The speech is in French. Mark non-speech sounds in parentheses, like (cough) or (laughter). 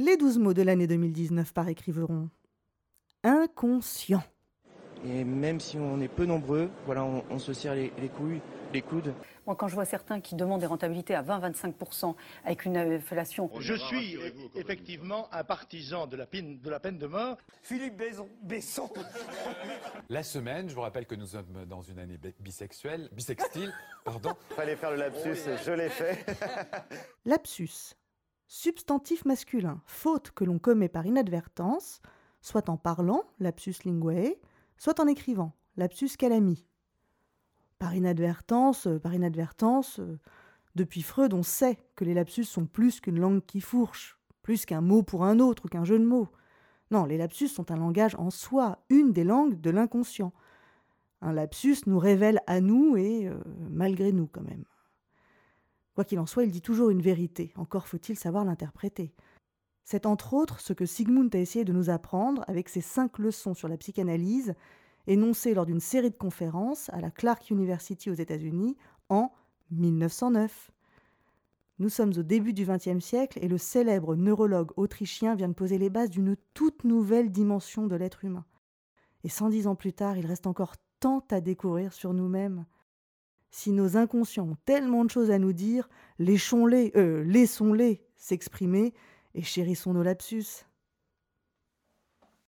Les douze mots de l'année 2019 par écriveron. Inconscient. Et même si on est peu nombreux, voilà, on, se serre les, couilles, les coudes. Moi, quand je vois certains qui demandent des rentabilités à 20-25% avec une inflation. Je suis effectivement un partisan de la, peine, de la peine de mort. Philippe Besson. (laughs) La semaine, je vous rappelle que nous sommes dans une année bisexuelle, bisextile, pardon. Fallait faire le lapsus, je l'ai fait. lapsus. Substantif masculin, faute que l'on commet par inadvertance, soit en parlant, lapsus linguae, soit en écrivant, lapsus calami. Par inadvertance, euh, par inadvertance, euh, depuis Freud, on sait que les lapsus sont plus qu'une langue qui fourche, plus qu'un mot pour un autre ou qu'un jeu de mots. Non, les lapsus sont un langage en soi, une des langues de l'inconscient. Un lapsus nous révèle à nous et euh, malgré nous quand même. Quoi qu'il en soit, il dit toujours une vérité, encore faut-il savoir l'interpréter. C'est entre autres ce que Sigmund a essayé de nous apprendre avec ses cinq leçons sur la psychanalyse, énoncées lors d'une série de conférences à la Clark University aux États-Unis en 1909. Nous sommes au début du XXe siècle et le célèbre neurologue autrichien vient de poser les bases d'une toute nouvelle dimension de l'être humain. Et cent dix ans plus tard, il reste encore tant à découvrir sur nous-mêmes. Si nos inconscients ont tellement de choses à nous dire, laissons-les, euh, s'exprimer et chérissons nos lapsus.